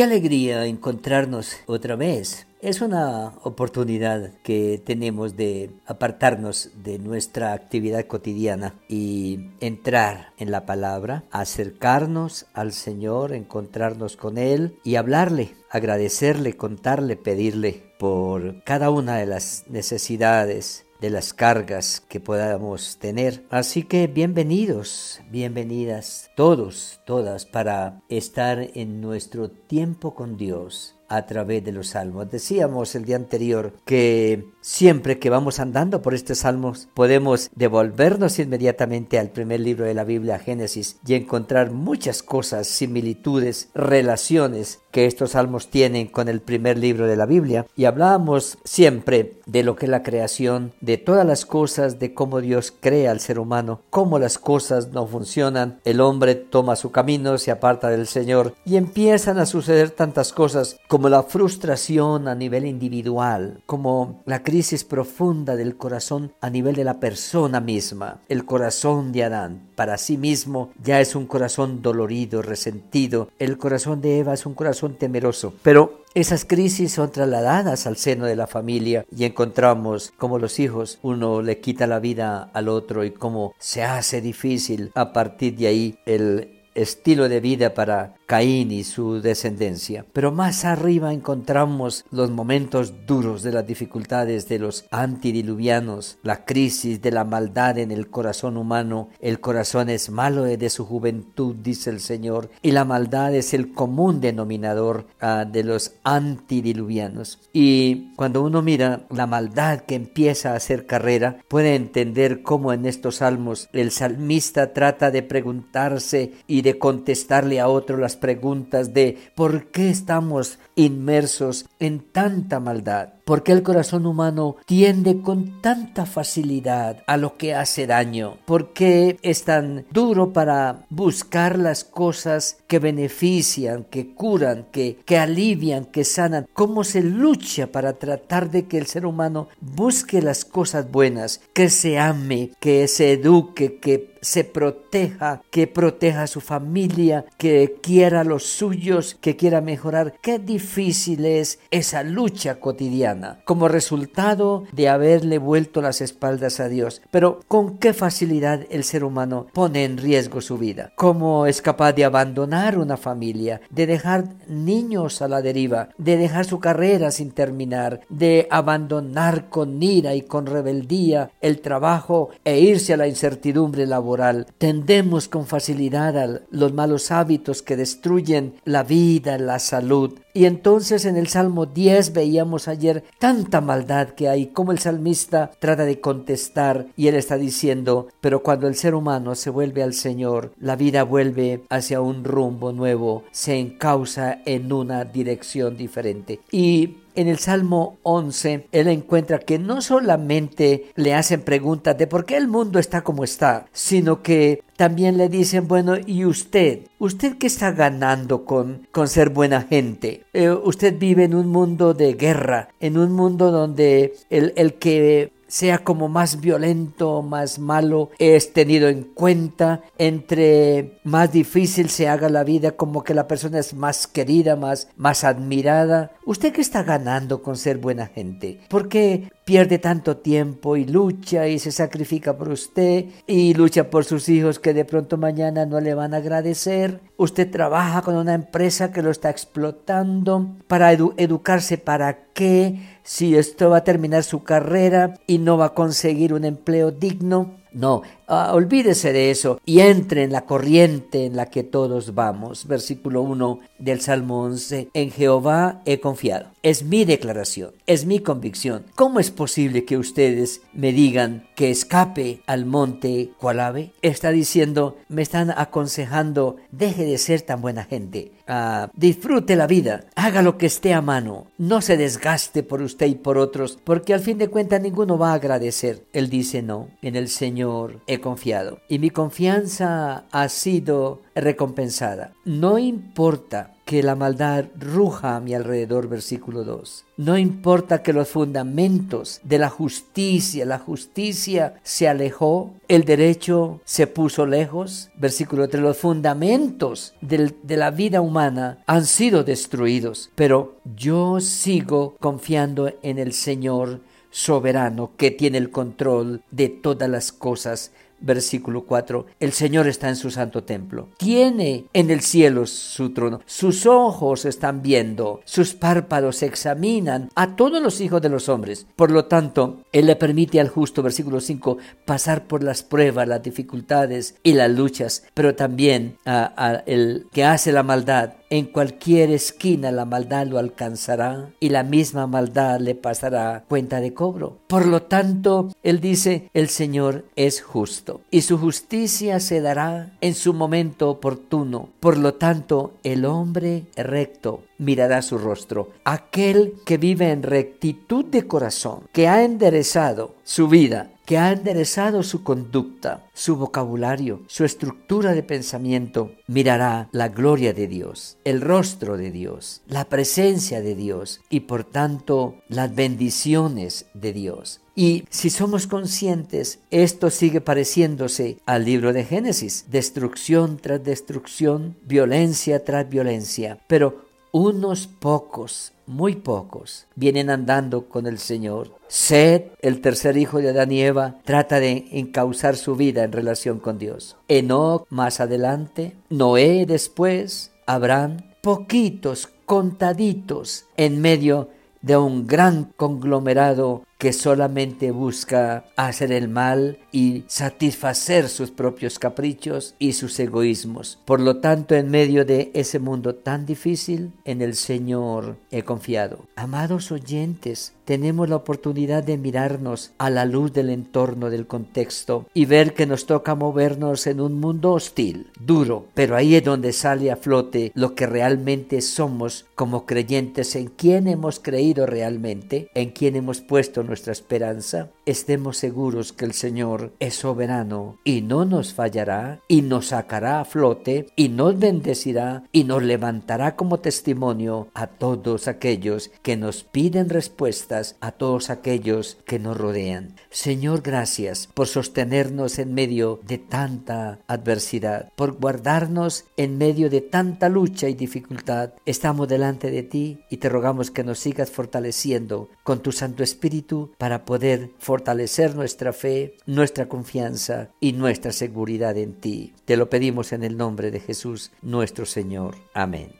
Qué alegría encontrarnos otra vez. Es una oportunidad que tenemos de apartarnos de nuestra actividad cotidiana y entrar en la palabra, acercarnos al Señor, encontrarnos con Él y hablarle, agradecerle, contarle, pedirle por cada una de las necesidades de las cargas que podamos tener. Así que bienvenidos, bienvenidas todos, todas, para estar en nuestro tiempo con Dios a través de los salmos. Decíamos el día anterior que siempre que vamos andando por estos salmos podemos devolvernos inmediatamente al primer libro de la Biblia, Génesis, y encontrar muchas cosas, similitudes, relaciones que estos salmos tienen con el primer libro de la Biblia. Y hablábamos siempre de lo que es la creación, de todas las cosas, de cómo Dios crea al ser humano, cómo las cosas no funcionan, el hombre toma su camino, se aparta del Señor y empiezan a suceder tantas cosas como como la frustración a nivel individual, como la crisis profunda del corazón a nivel de la persona misma. El corazón de Adán para sí mismo ya es un corazón dolorido, resentido. El corazón de Eva es un corazón temeroso. Pero esas crisis son trasladadas al seno de la familia y encontramos como los hijos, uno le quita la vida al otro y cómo se hace difícil a partir de ahí el estilo de vida para Caín y su descendencia. Pero más arriba encontramos los momentos duros de las dificultades de los antidiluvianos, la crisis de la maldad en el corazón humano. El corazón es malo desde su juventud, dice el Señor, y la maldad es el común denominador ah, de los antidiluvianos. Y cuando uno mira la maldad que empieza a hacer carrera, puede entender cómo en estos salmos el salmista trata de preguntarse y de contestarle a otro las preguntas de por qué estamos inmersos en tanta maldad. ¿Por qué el corazón humano tiende con tanta facilidad a lo que hace daño? ¿Por qué es tan duro para buscar las cosas que benefician, que curan, que, que alivian, que sanan? ¿Cómo se lucha para tratar de que el ser humano busque las cosas buenas, que se ame, que se eduque, que se proteja, que proteja a su familia, que quiera a los suyos, que quiera mejorar? Qué difícil es esa lucha cotidiana como resultado de haberle vuelto las espaldas a Dios. Pero con qué facilidad el ser humano pone en riesgo su vida. Cómo es capaz de abandonar una familia, de dejar niños a la deriva, de dejar su carrera sin terminar, de abandonar con ira y con rebeldía el trabajo e irse a la incertidumbre laboral. Tendemos con facilidad a los malos hábitos que destruyen la vida, la salud. Y entonces en el Salmo 10 veíamos ayer tanta maldad que hay, como el salmista trata de contestar y él está diciendo, pero cuando el ser humano se vuelve al Señor, la vida vuelve hacia un rumbo nuevo, se encausa en una dirección diferente. Y en el Salmo 11, él encuentra que no solamente le hacen preguntas de por qué el mundo está como está, sino que también le dicen, bueno, ¿y usted? ¿Usted qué está ganando con, con ser buena gente? Eh, usted vive en un mundo de guerra, en un mundo donde el, el que sea como más violento, más malo, es tenido en cuenta, entre más difícil se haga la vida, como que la persona es más querida, más, más admirada. ¿Usted qué está ganando con ser buena gente? ¿Por qué pierde tanto tiempo y lucha y se sacrifica por usted y lucha por sus hijos que de pronto mañana no le van a agradecer? Usted trabaja con una empresa que lo está explotando para educarse para qué si esto va a terminar su carrera y no va a conseguir un empleo digno. No, ah, olvídese de eso y entre en la corriente en la que todos vamos. Versículo 1 del Salmo 11. En Jehová he confiado. Es mi declaración, es mi convicción. ¿Cómo es posible que ustedes me digan que escape al monte cual Está diciendo, me están aconsejando, deje de ser tan buena gente. Ah, disfrute la vida, haga lo que esté a mano, no se desgaste por usted y por otros, porque al fin de cuentas ninguno va a agradecer. Él dice, no, en el Señor he confiado y mi confianza ha sido recompensada. No importa que la maldad ruja a mi alrededor, versículo 2. No importa que los fundamentos de la justicia, la justicia se alejó, el derecho se puso lejos, versículo 3, los fundamentos de la vida humana han sido destruidos, pero yo sigo confiando en el Señor soberano que tiene el control de todas las cosas versículo 4, el Señor está en su santo templo. Tiene en el cielo su trono. Sus ojos están viendo, sus párpados examinan a todos los hijos de los hombres. Por lo tanto, Él le permite al justo, versículo 5, pasar por las pruebas, las dificultades y las luchas, pero también a, el que hace la maldad en cualquier esquina la maldad lo alcanzará y la misma maldad le pasará cuenta de cobro. Por lo tanto, él dice, el Señor es justo y su justicia se dará en su momento oportuno. Por lo tanto, el hombre recto mirará su rostro. Aquel que vive en rectitud de corazón, que ha enderezado su vida, que ha enderezado su conducta, su vocabulario, su estructura de pensamiento, mirará la gloria de Dios, el rostro de Dios, la presencia de Dios y por tanto las bendiciones de Dios. Y si somos conscientes, esto sigue pareciéndose al libro de Génesis, destrucción tras destrucción, violencia tras violencia, pero unos pocos, muy pocos, vienen andando con el Señor. Sed, el tercer hijo de Adán y Eva, trata de encauzar su vida en relación con Dios. Enoch más adelante, Noé después, Abraham, poquitos, contaditos en medio de un gran conglomerado que solamente busca hacer el mal y satisfacer sus propios caprichos y sus egoísmos. Por lo tanto, en medio de ese mundo tan difícil, en el Señor he confiado. Amados oyentes, tenemos la oportunidad de mirarnos a la luz del entorno, del contexto y ver que nos toca movernos en un mundo hostil, duro, pero ahí es donde sale a flote lo que realmente somos como creyentes, en quien hemos creído realmente, en quien hemos puesto nuestra esperanza, estemos seguros que el Señor es soberano y no nos fallará y nos sacará a flote y nos bendecirá y nos levantará como testimonio a todos aquellos que nos piden respuestas, a todos aquellos que nos rodean. Señor, gracias por sostenernos en medio de tanta adversidad, por guardarnos en medio de tanta lucha y dificultad. Estamos delante de ti y te rogamos que nos sigas fortaleciendo con tu Santo Espíritu para poder fortalecer nuestra fe, nuestra confianza y nuestra seguridad en ti. Te lo pedimos en el nombre de Jesús nuestro Señor. Amén.